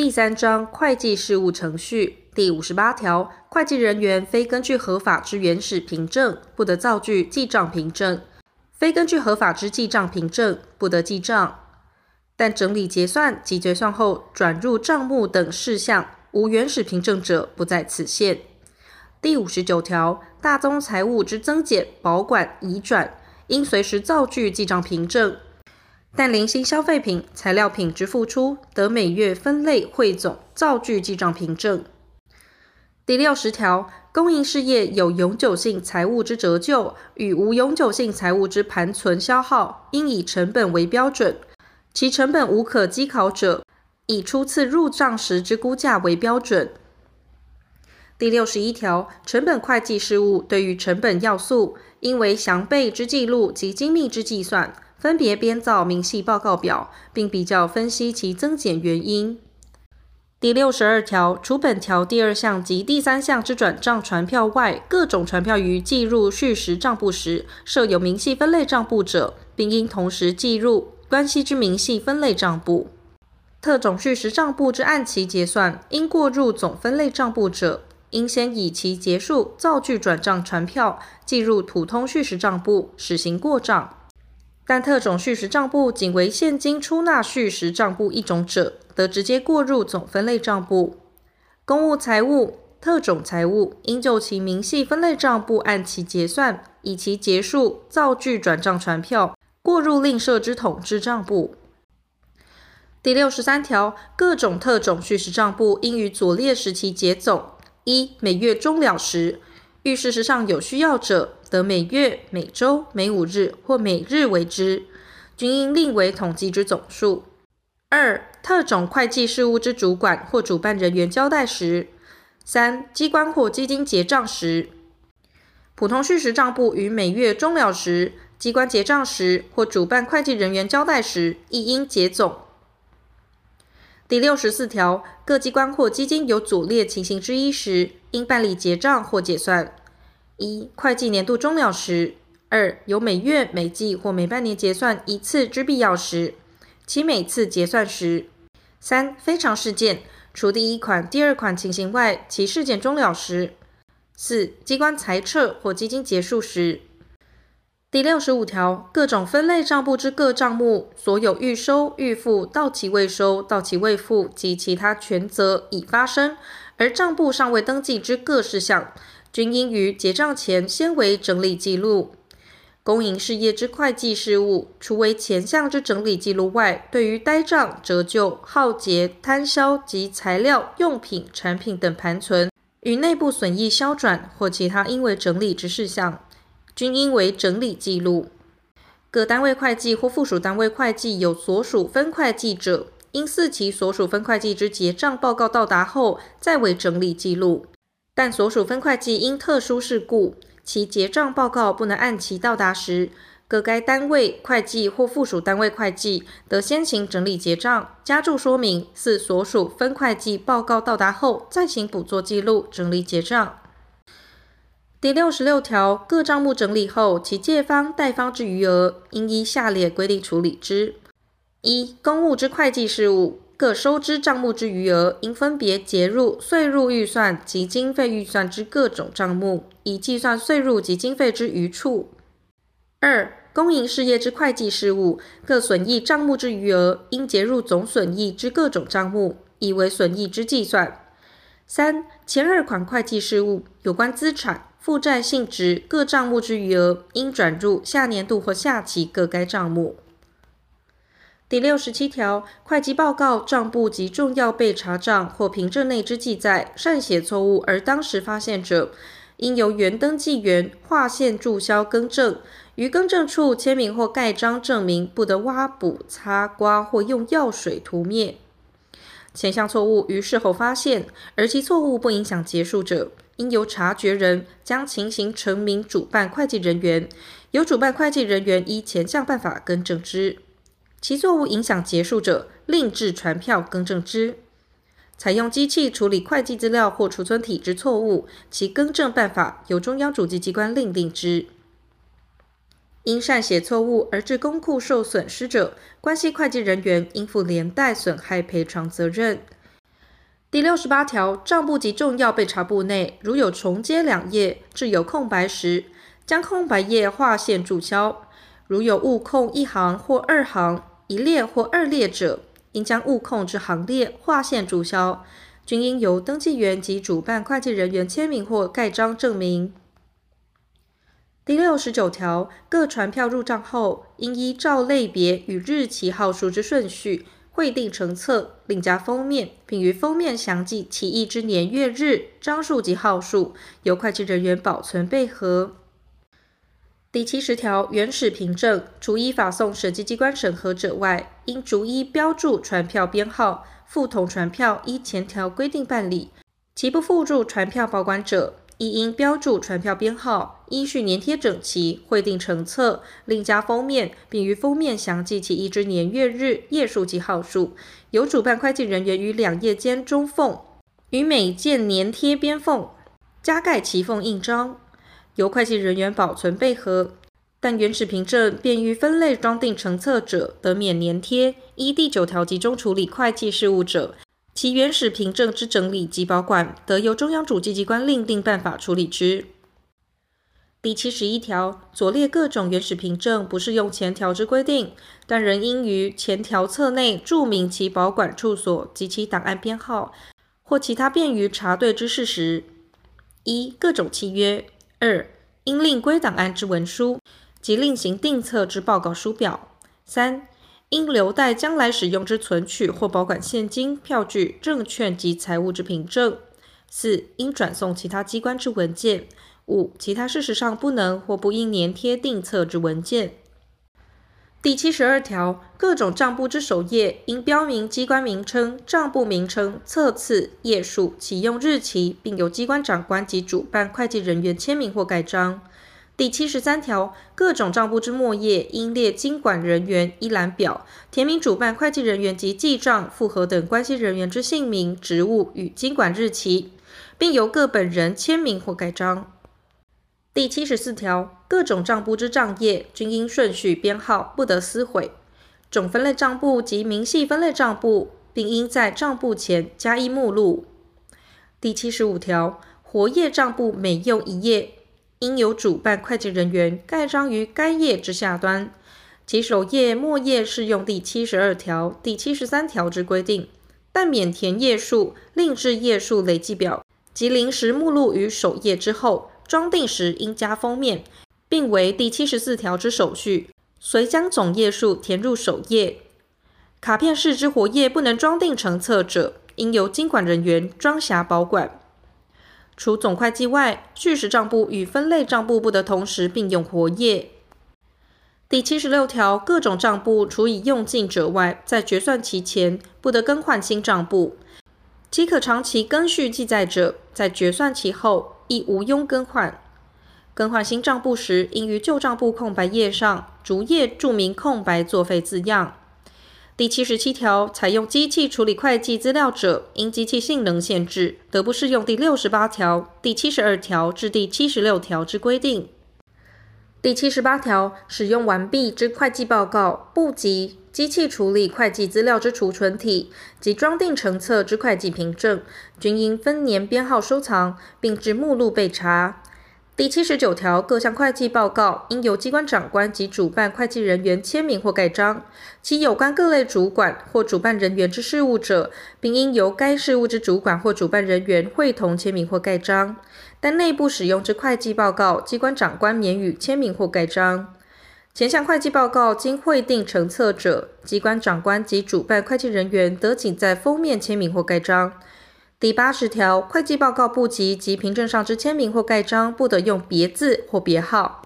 第三章会计事务程序第五十八条，会计人员非根据合法之原始凭证，不得造具记账凭证；非根据合法之记账凭证，不得记账。但整理结算及结算后转入账目等事项，无原始凭证者，不在此限。第五十九条，大宗财物之增减、保管、移转，应随时造具记账凭证。但零星消费品、材料品之付出，得每月分类汇总，造具记账凭证。第六十条，公营事业有永久性财物之折旧与无永久性财物之盘存消耗，应以成本为标准。其成本无可稽考者，以初次入账时之估价为标准。第六十一条，成本会计事务对于成本要素，应为详备之记录及精密之计算，分别编造明细报告表，并比较分析其增减原因。第六十二条，除本条第二项及第三项之转账传票外，各种传票于计入续时账簿时，设有明细分类账簿者，并应同时计入关系之明细分类账簿。特种续时账簿之按期结算，应过入总分类账簿者，应先以其结束造具转账传票，计入普通续时账簿，实行过账。但特种蓄实账簿仅为现金出纳蓄实账簿一种者，得直接过入总分类账簿。公务财务、特种财务应就其明细分类账簿按其结算，以其结束造具转账传票，过入另设之统制账簿。第六十三条，各种特种蓄实账簿应于左列时期结总：一、每月终了时，遇事实上有需要者，得每月、每周、每五日或每日为之，均应另为统计之总数。二、特种会计事务之主管或主办人员交代时；三、机关或基金结账时。普通续实账簿于每月终了时、机关结账时或主办会计人员交代时，亦应结总。第六十四条，各机关或基金有左列情形之一时，应办理结账或结算。一、会计年度终了时；二、有每月、每季或每半年结算一次之必要时，其每次结算时；三、非常事件，除第一款、第二款情形外，其事件终了时；四、机关裁撤或基金结束时。第六十五条，各种分类账簿之各账目，所有预收、预付、到期未收、到期未付及其他权责已发生而账簿尚未登记之各事项。均应于结账前先为整理记录。公营事业之会计事务，除为前项之整理记录外，对于呆账、折旧、耗竭、摊销及材料、用品、产品等盘存与内部损益消转或其他应为整理之事项，均应为整理记录。各单位会计或附属单位会计有所属分会计者，应视其所属分会计之结账报告到达后，再为整理记录。但所属分会计因特殊事故，其结账报告不能按期到达时，各该单位会计或附属单位会计得先行整理结账，加注说明，四所属分会计报告到达后，再行补做记录，整理结账。第六十六条，各账目整理后，其借方、贷方之余额，应依下列规定处理之：一、公务之会计事务。各收支账目之余额，应分别结入税入预算及经费预算之各种账目，以计算税入及经费之余处。二、公营事业之会计事务，各损益账目之余额，应结入总损益之各种账目，以为损益之计算。三、前二款会计事务有关资产、负债性质各账目之余额，应转入下年度或下期各该账目。第六十七条，会计报告、账簿及重要被查账或凭证内之记载擅写错误而当时发现者，应由原登记员划线注销更正，于更正处签名或盖章证明，不得挖补、擦刮或用药水涂灭。前项错误于事后发现，而其错误不影响结束者，应由察觉人将情形呈明主办会计人员，由主办会计人员依前项办法更正之。其错误影响结束者，另制传票更正之。采用机器处理会计资料或储存体之错误，其更正办法由中央主计机关另定之。因擅写错误而致公库受损失者，关系会计人员应负连带损害赔偿责任。第六十八条，账簿及重要备查簿内，如有重接两页，至有空白时，将空白页划线注销。如有误空一行或二行、一列或二列者，应将误控之行列划线注销，均应由登记员及主办会计人员签名或盖章证明。第六十九条，各传票入账后，应依照类别与日期号数之顺序汇订成册，另加封面，并于封面详记其议之年月日、章数及号数，由会计人员保存备核。第七十条，原始凭证除依法送审计机关审核者外，应逐一标注传票编号，附同传票依前条规定办理。其不附注传票保管者，亦应标注传票编号，依序粘贴整齐，汇订成册，另加封面，并于封面详记其议之年月日、页数及号数，由主办会计人员于两页间中缝，于每件粘贴边缝，加盖其缝印章。由会计人员保存备核，但原始凭证便于分类装订成册者，得免粘贴。依第九条集中处理会计事务者，其原始凭证之整理及保管，得由中央主计机关另定办法处理之。第七十一条，左列各种原始凭证不适用前条之规定，但仍应于前条册内注明其保管处所及其档案编号，或其他便于查对之事实。一、各种契约。二、应另归档案之文书及另行定册之报告书表；三、应留待将来使用之存取或保管现金、票据、证券及财务之凭证；四、应转送其他机关之文件；五、其他事实上不能或不应粘贴定册之文件。第七十二条，各种账簿之首页应标明机关名称、账簿名称、册次、页数、启用日期，并由机关长官及主办会计人员签名或盖章。第七十三条，各种账簿之末页应列经管人员一览表，填明主办会计人员及记账、复核等关系人员之姓名、职务与经管日期，并由各本人签名或盖章。第七十四条，各种账簿之账页均应顺序编号，不得撕毁。总分类账簿及明细分类账簿，并应在账簿前加一目录。第七十五条，活页账簿每用一页，应由主办会计人员盖章于该页之下端。其首页、末页适用第七十二条、第七十三条之规定，但免填页数，另制页数累计表及临时目录于首页之后。装订时应加封面，并为第七十四条之手续，随将总页数填入首页。卡片式之活页不能装订成册者，应由经管人员装匣保管。除总会计外，据实账簿与分类账簿不得同时并用活页。第七十六条，各种账簿除已用尽者外，在决算期前不得更换新账簿。其可长期更续记载者，在决算期后，亦无庸更换。更换新账簿时，应于旧账簿空白页上逐页注明空白作废字样。第七十七条，采用机器处理会计资料者，因机器性能限制，得不适用第六十八条、第七十二条至第七十六条之规定。第七十八条，使用完毕之会计报告不及，机器处理会计资料之储存体及装订成册之会计凭证，均应分年编号收藏，并至目录备查。第七十九条，各项会计报告应由机关长官及主办会计人员签名或盖章，其有关各类主管或主办人员之事务者，并应由该事务之主管或主办人员会同签名或盖章。但内部使用之会计报告，机关长官免予签名或盖章。前项会计报告经汇订成册者，机关长官及主办会计人员得仅在封面签名或盖章。第八十条，会计报告簿籍及凭证上之签名或盖章，不得用别字或别号。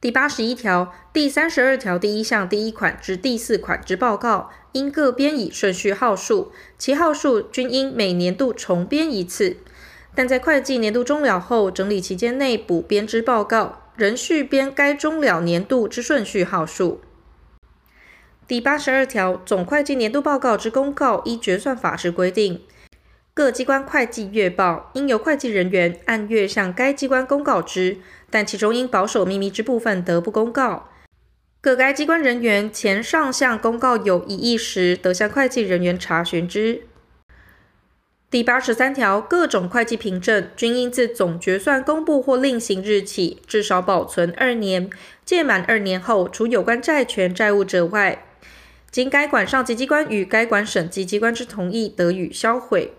第八十一条，第三十二条第一项第一款至第四款之报告，应各编以顺序号数，其号数均应每年度重编一次。但在会计年度终了后，整理期间内补编之报告，仍续编该终了年度之顺序号数。第八十二条，总会计年度报告之公告，依决算法之规定。各机关会计月报应由会计人员按月向该机关公告之，但其中应保守秘密之部分得不公告。各该机关人员前上项公告有异议时，得向会计人员查询之。第八十三条，各种会计凭证均应自总决算公布或另行日起至少保存二年，届满二年后，除有关债权债务者外，经该管上级机关与该管审计机关之同意，得予销毁。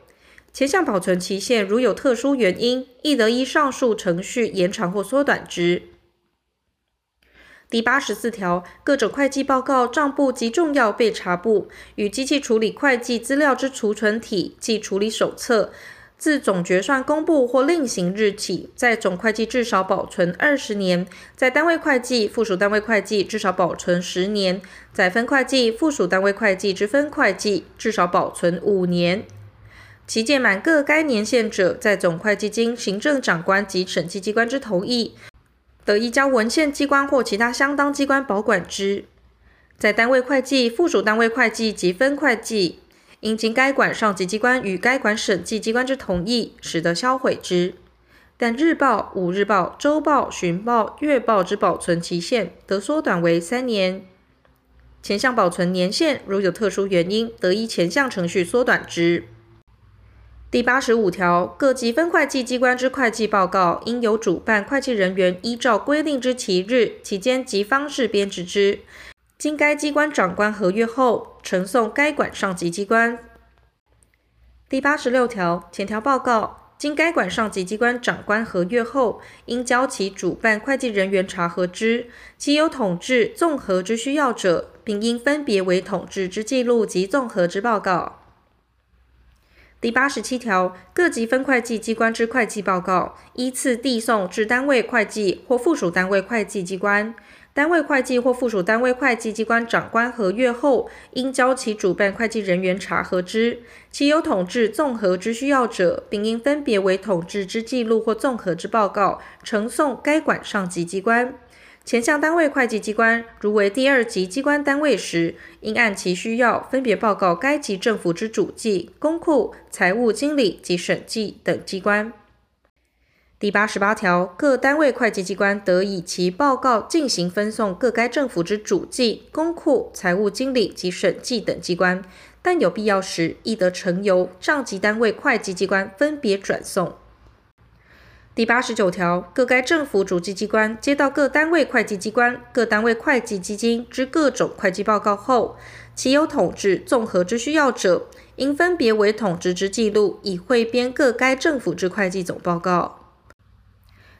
前项保存期限如有特殊原因，亦得依上述程序延长或缩短之。第八十四条，各种会计报告、账簿及重要备查簿与机器处理会计资料之储存体及处理手册，自总决算公布或另行日起，在总会计至少保存二十年；在单位会计、附属单位会计至少保存十年；在分会计、附属单位会计之分会计至少保存五年。其届满各该年限者，在总会计经行政长官及审计机关之同意，得移交文献机关或其他相当机关保管之。在单位会计、附属单位会计及分会计，应经该管上级机关与该管审计机关之同意，始得销毁之。但日报、五日报、周报、旬报、月报之保存期限，得缩短为三年。前项保存年限，如有特殊原因，得依前项程序缩短之。第八十五条，各级分会计机关之会计报告，应由主办会计人员依照规定之期日、期间及方式编制之，经该机关长官核阅后，呈送该管上级机关。第八十六条，前条报告经该管上级机关长官核阅后，应交其主办会计人员查核之，其有统治综合之需要者，并应分别为统治之记录及综合之报告。第八十七条，各级分会计机关之会计报告，依次递送至单位会计或附属单位会计机关。单位会计或附属单位会计机关长官核阅后，应交其主办会计人员查核之。其有统治综合之需要者，并应分别为统治之记录或综合之报告，呈送该管上级机关。前项单位会计机关如为第二级机关单位时，应按其需要分别报告该级政府之主计、公库、财务经理及审计等机关。第八十八条，各单位会计机关得以其报告进行分送各该政府之主计、公库、财务经理及审计等机关，但有必要时，亦得呈由上级单位会计机关分别转送。第八十九条，各该政府主计机关接到各单位会计机关、各单位会计基金之各种会计报告后，其有统治综合之需要者，应分别为统治之记录，以汇编各该政府之会计总报告。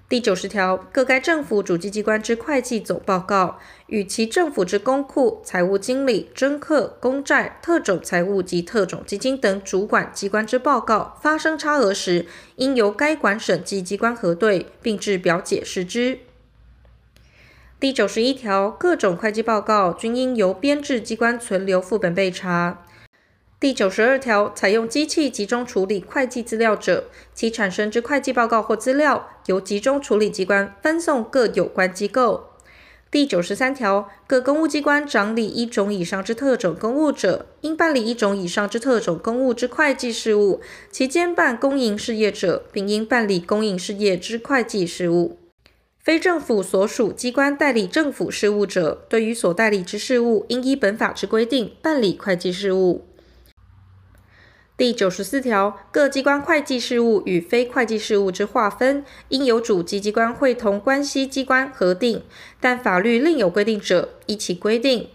第九十条，各该政府主计机关之会计总报告，与其政府之公库、财务经理、征课、公债、特种财务及特种基金等主管机关之报告发生差额时，应由该管审计机关核对，并制表解释之。第九十一条，各种会计报告均应由编制机关存留副本备查。第九十二条，采用机器集中处理会计资料者，其产生之会计报告或资料，由集中处理机关分送各有关机构。第九十三条，各公务机关掌理一种以上之特种公务者，应办理一种以上之特种公务之会计事务；其兼办公营事业者，并应办理公营事业之会计事务。非政府所属机关代理政府事务者，对于所代理之事务，应依本法之规定办理会计事务。第九十四条，各机关会计事务与非会计事务之划分，应由主机机关会同关系机关核定，但法律另有规定者，依其规定